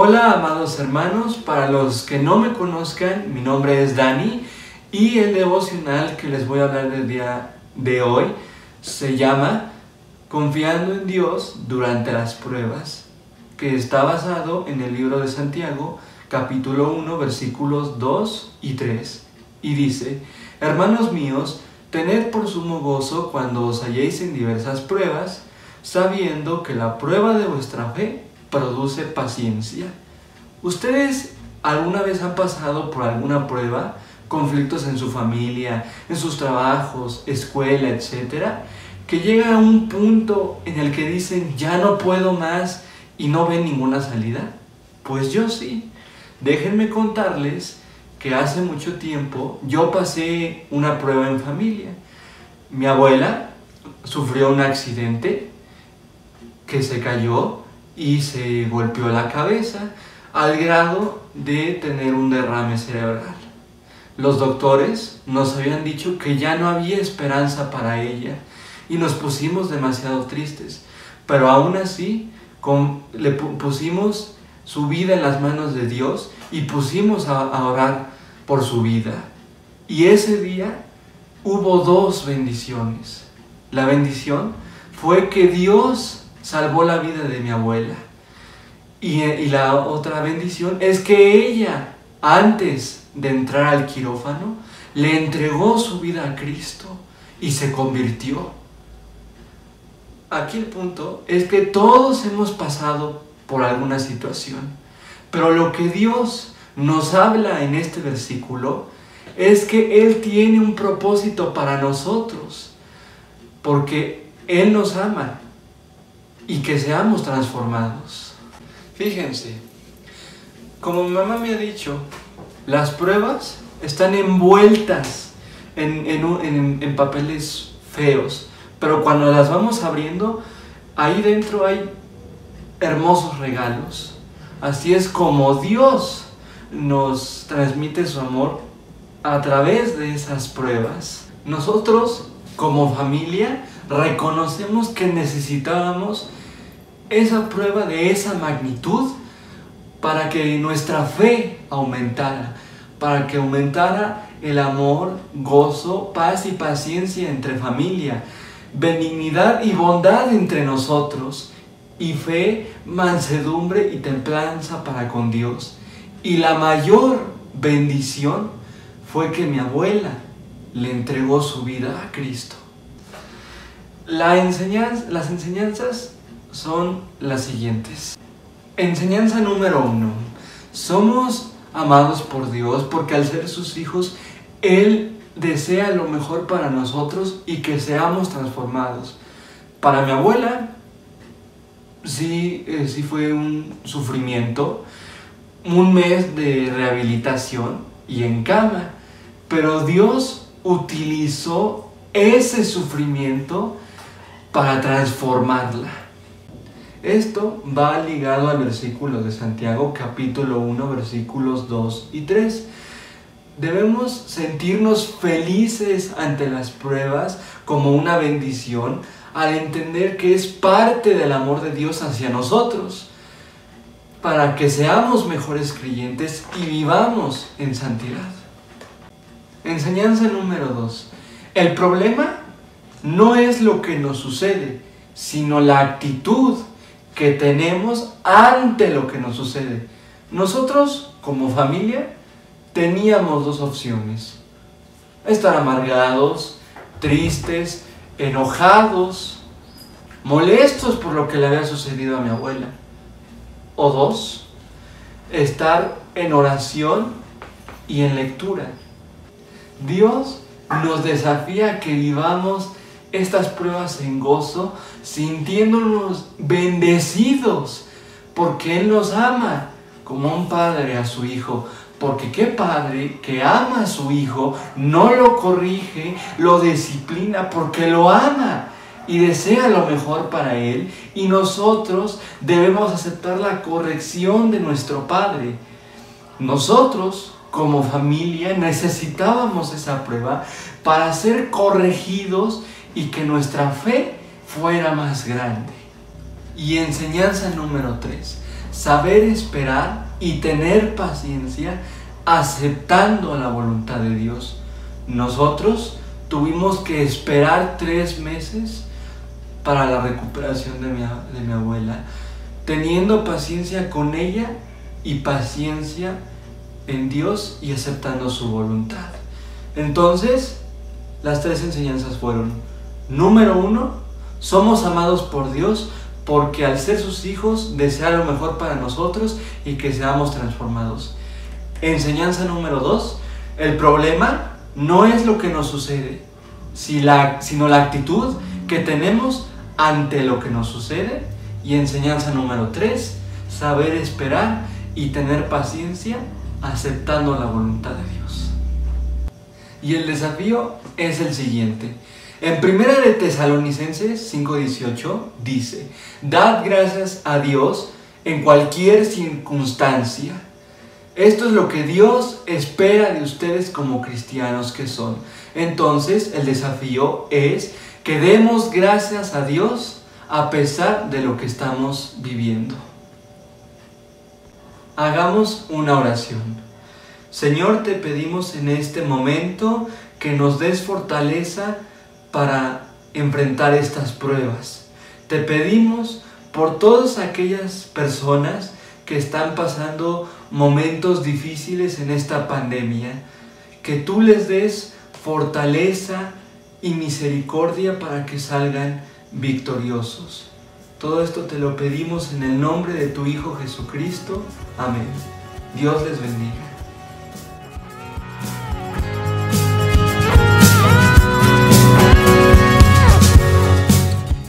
Hola amados hermanos, para los que no me conozcan, mi nombre es Dani y el devocional que les voy a hablar del día de hoy se llama Confiando en Dios durante las pruebas, que está basado en el libro de Santiago, capítulo 1, versículos 2 y 3, y dice, Hermanos míos, tened por sumo gozo cuando os halléis en diversas pruebas, sabiendo que la prueba de vuestra fe produce paciencia. ¿Ustedes alguna vez han pasado por alguna prueba? conflictos en su familia, en sus trabajos, escuela, etcétera, que llega a un punto en el que dicen, ya no puedo más y no ven ninguna salida? Pues yo sí. Déjenme contarles que hace mucho tiempo yo pasé una prueba en familia. Mi abuela sufrió un accidente que se cayó y se golpeó la cabeza al grado de tener un derrame cerebral. Los doctores nos habían dicho que ya no había esperanza para ella y nos pusimos demasiado tristes, pero aún así le pusimos su vida en las manos de Dios y pusimos a orar por su vida. Y ese día hubo dos bendiciones. La bendición fue que Dios salvó la vida de mi abuela. Y, la otra bendición es que ella, antes de entrar al quirófano, le entregó su vida a Cristo y se convirtió. Aquí el punto es que todos hemos pasado por alguna situación, pero lo que Dios nos habla en este versículo es que Él tiene un propósito para nosotros, porque Él nos ama y que seamos transformados. Fíjense, como mi mamá me ha dicho, las pruebas están envueltas en, en, papeles feos, pero cuando las vamos abriendo, ahí dentro hay hermosos regalos. Así es como Dios nos transmite su amor a través de esas pruebas. Nosotros como familia reconocemos que necesitábamos esa prueba de esa magnitud para que nuestra fe aumentara, para que aumentara el amor, gozo, paz y paciencia entre familia, benignidad y bondad entre nosotros, y fe, mansedumbre y templanza para con Dios. Y la mayor bendición fue que mi abuela le entregó su vida a Cristo. Las enseñanzas son las siguientes. Enseñanza número uno. Somos amados por Dios porque al ser sus hijos, Él desea lo mejor para nosotros y que seamos transformados. Para mi abuela, sí, eh, sí fue un sufrimiento, un mes de rehabilitación y en cama, pero Dios utilizó ese sufrimiento para transformarla. Esto va ligado al versículo de Santiago capítulo 1 versículos 2 y 3. Debemos sentirnos felices ante las pruebas como una bendición al entender que es parte del amor de Dios hacia nosotros, para que seamos mejores creyentes y vivamos en santidad. Enseñanza número 2. El problema no es lo que nos sucede, sino la actitud que tenemos ante lo que nos sucede. Nosotros, como familia, teníamos dos opciones. Estar amargados, tristes, enojados, molestos por lo que le había sucedido a mi abuela. O dos, estar en oración y en lectura. Dios nos desafía a que vivamos estas pruebas en gozo, sintiéndonos bendecidos, porque Él nos ama como un padre a su hijo. Porque qué padre que ama a su hijo, no lo corrige, lo disciplina porque lo ama y desea lo mejor para él. Y nosotros debemos aceptar la corrección de nuestro padre. Nosotros como familia necesitábamos esa prueba para ser corregidos y que nuestra fe fuera más grande. Y enseñanza número 3. saber esperar y tener paciencia aceptando la voluntad de Dios. Nosotros tuvimos que esperar tres meses para la recuperación de mi, de mi abuela, teniendo paciencia con ella y paciencia en Dios y aceptando su voluntad. Entonces, las tres enseñanzas fueron, número uno, somos amados por Dios porque al ser sus hijos desea lo mejor para nosotros y que seamos transformados. Enseñanza número dos, el problema no es lo que nos sucede, sino la actitud que tenemos ante lo que nos sucede. Y enseñanza número tres, saber esperar y tener paciencia aceptando la voluntad de Dios. Y el desafío es el siguiente. En primera de Tesalonicenses 5:18 dice, "Dad gracias a Dios en cualquier circunstancia." Esto es lo que Dios espera de ustedes como cristianos que son. Entonces, el desafío es que demos gracias a Dios a pesar de lo que estamos viviendo. Hagamos una oración. Señor, te pedimos en este momento que nos des fortaleza para enfrentar estas pruebas. Te pedimos por todas aquellas personas que están pasando momentos difíciles en esta pandemia, que tú les des fortaleza y misericordia para que salgan victoriosos. Todo esto te lo pedimos en el nombre de tu Hijo Jesucristo. Amén. Dios les bendiga.